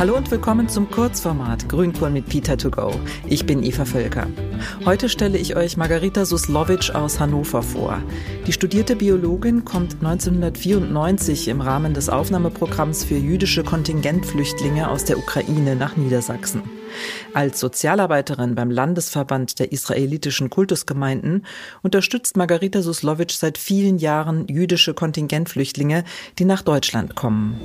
Hallo und willkommen zum Kurzformat Grünkohl mit Peter to go. Ich bin Eva Völker. Heute stelle ich euch Margarita Suslowitsch aus Hannover vor. Die studierte Biologin kommt 1994 im Rahmen des Aufnahmeprogramms für jüdische Kontingentflüchtlinge aus der Ukraine nach Niedersachsen. Als Sozialarbeiterin beim Landesverband der israelitischen Kultusgemeinden unterstützt Margarita Suslowitsch seit vielen Jahren jüdische Kontingentflüchtlinge, die nach Deutschland kommen.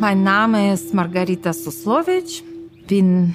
Mein Name ist Margarita Suslowitsch, bin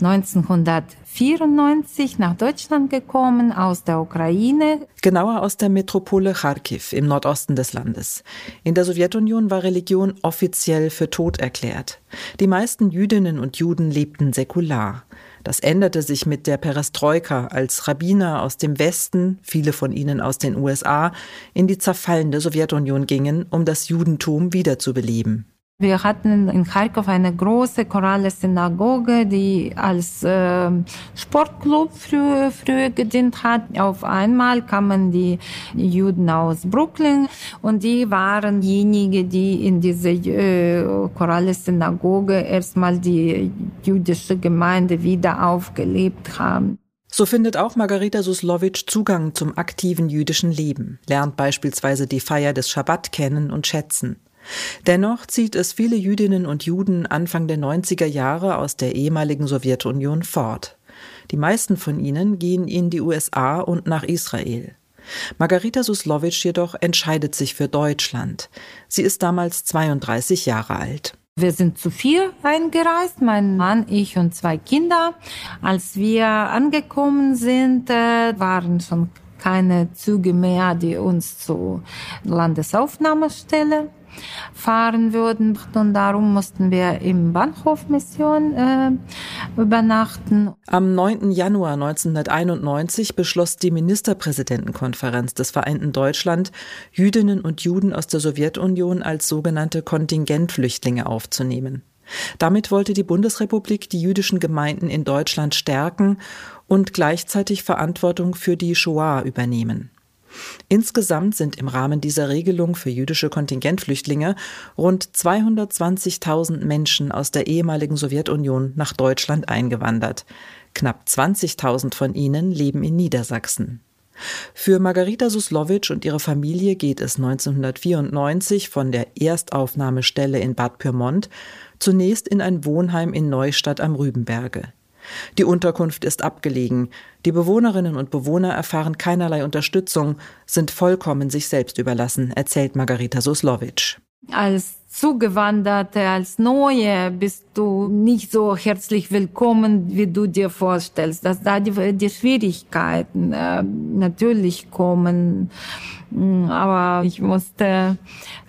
1994 nach Deutschland gekommen aus der Ukraine. Genauer aus der Metropole Kharkiv im Nordosten des Landes. In der Sowjetunion war Religion offiziell für tot erklärt. Die meisten Jüdinnen und Juden lebten säkular. Das änderte sich mit der Perestroika, als Rabbiner aus dem Westen, viele von ihnen aus den USA, in die zerfallende Sowjetunion gingen, um das Judentum wiederzubeleben. Wir hatten in Kharkov eine große chorale Synagoge, die als äh, Sportclub früher, früher gedient hat. Auf einmal kamen die Juden aus Brooklyn und die waren diejenigen, die in diese äh, chorale Synagoge erstmal die jüdische Gemeinde wieder aufgelebt haben. So findet auch Margarita Suslowitsch Zugang zum aktiven jüdischen Leben, lernt beispielsweise die Feier des Schabbat kennen und schätzen. Dennoch zieht es viele Jüdinnen und Juden Anfang der 90er Jahre aus der ehemaligen Sowjetunion fort. Die meisten von ihnen gehen in die USA und nach Israel. Margarita Suslowitsch jedoch entscheidet sich für Deutschland. Sie ist damals 32 Jahre alt. Wir sind zu vier eingereist, mein Mann, ich und zwei Kinder. Als wir angekommen sind, äh, waren schon keine Züge mehr, die uns zur Landesaufnahmestelle fahren würden. Und darum mussten wir im Bahnhof Mission äh, übernachten. Am 9. Januar 1991 beschloss die Ministerpräsidentenkonferenz des Vereinten Deutschland, Jüdinnen und Juden aus der Sowjetunion als sogenannte Kontingentflüchtlinge aufzunehmen. Damit wollte die Bundesrepublik die jüdischen Gemeinden in Deutschland stärken und gleichzeitig Verantwortung für die Shoah übernehmen. Insgesamt sind im Rahmen dieser Regelung für jüdische Kontingentflüchtlinge rund 220.000 Menschen aus der ehemaligen Sowjetunion nach Deutschland eingewandert. Knapp 20.000 von ihnen leben in Niedersachsen. Für Margarita Suslowitsch und ihre Familie geht es 1994 von der Erstaufnahmestelle in Bad Pyrmont zunächst in ein Wohnheim in Neustadt am Rübenberge. Die Unterkunft ist abgelegen. Die Bewohnerinnen und Bewohner erfahren keinerlei Unterstützung, sind vollkommen sich selbst überlassen, erzählt Margarita Suslowitsch. Als Zugewanderte, als Neue bist du nicht so herzlich willkommen, wie du dir vorstellst. Dass da die, die Schwierigkeiten äh, natürlich kommen. Mm, aber ich musste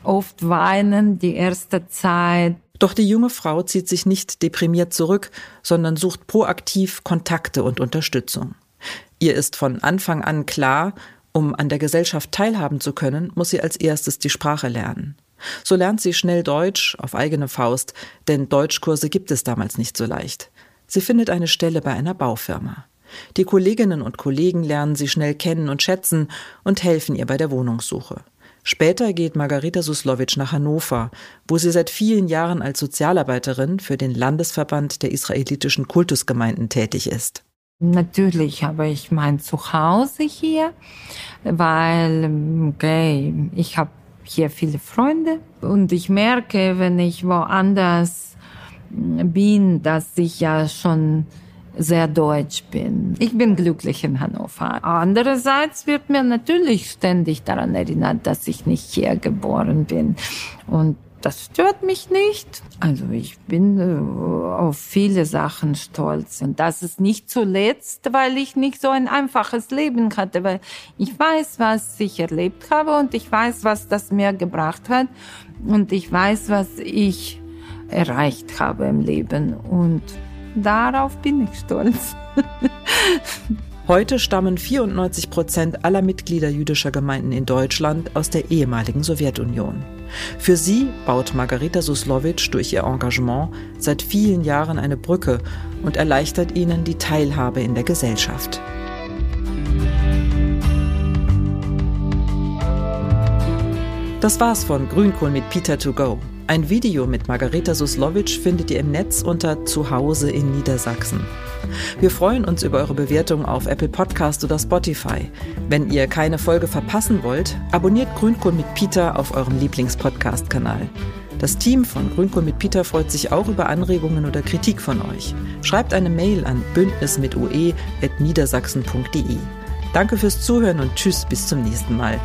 oft weinen die erste Zeit. Doch die junge Frau zieht sich nicht deprimiert zurück, sondern sucht proaktiv Kontakte und Unterstützung. Ihr ist von Anfang an klar, um an der Gesellschaft teilhaben zu können, muss sie als erstes die Sprache lernen. So lernt sie schnell Deutsch auf eigene Faust, denn Deutschkurse gibt es damals nicht so leicht. Sie findet eine Stelle bei einer Baufirma. Die Kolleginnen und Kollegen lernen sie schnell kennen und schätzen und helfen ihr bei der Wohnungssuche. Später geht Margarita Suslowitsch nach Hannover, wo sie seit vielen Jahren als Sozialarbeiterin für den Landesverband der israelitischen Kultusgemeinden tätig ist. Natürlich habe ich mein Zuhause hier, weil, okay, ich habe hier viele Freunde und ich merke, wenn ich woanders bin, dass ich ja schon sehr deutsch bin. Ich bin glücklich in Hannover. Andererseits wird mir natürlich ständig daran erinnert, dass ich nicht hier geboren bin. Und das stört mich nicht. Also ich bin äh, auf viele Sachen stolz. Und das ist nicht zuletzt, weil ich nicht so ein einfaches Leben hatte, weil ich weiß, was ich erlebt habe und ich weiß, was das mir gebracht hat und ich weiß, was ich erreicht habe im Leben. Und Darauf bin ich stolz. Heute stammen 94 Prozent aller Mitglieder jüdischer Gemeinden in Deutschland aus der ehemaligen Sowjetunion. Für sie baut Margarita Suslowitsch durch ihr Engagement seit vielen Jahren eine Brücke und erleichtert ihnen die Teilhabe in der Gesellschaft. Das war's von Grünkohl mit Peter to go. Ein Video mit Margareta Suslowitsch findet ihr im Netz unter Zuhause in Niedersachsen. Wir freuen uns über eure Bewertung auf Apple Podcast oder Spotify. Wenn ihr keine Folge verpassen wollt, abonniert Grünkohl mit Peter auf eurem Lieblingspodcast-Kanal. Das Team von Grünkohl mit Peter freut sich auch über Anregungen oder Kritik von euch. Schreibt eine Mail an bündnismitue.niedersachsen.de. Danke fürs Zuhören und tschüss bis zum nächsten Mal.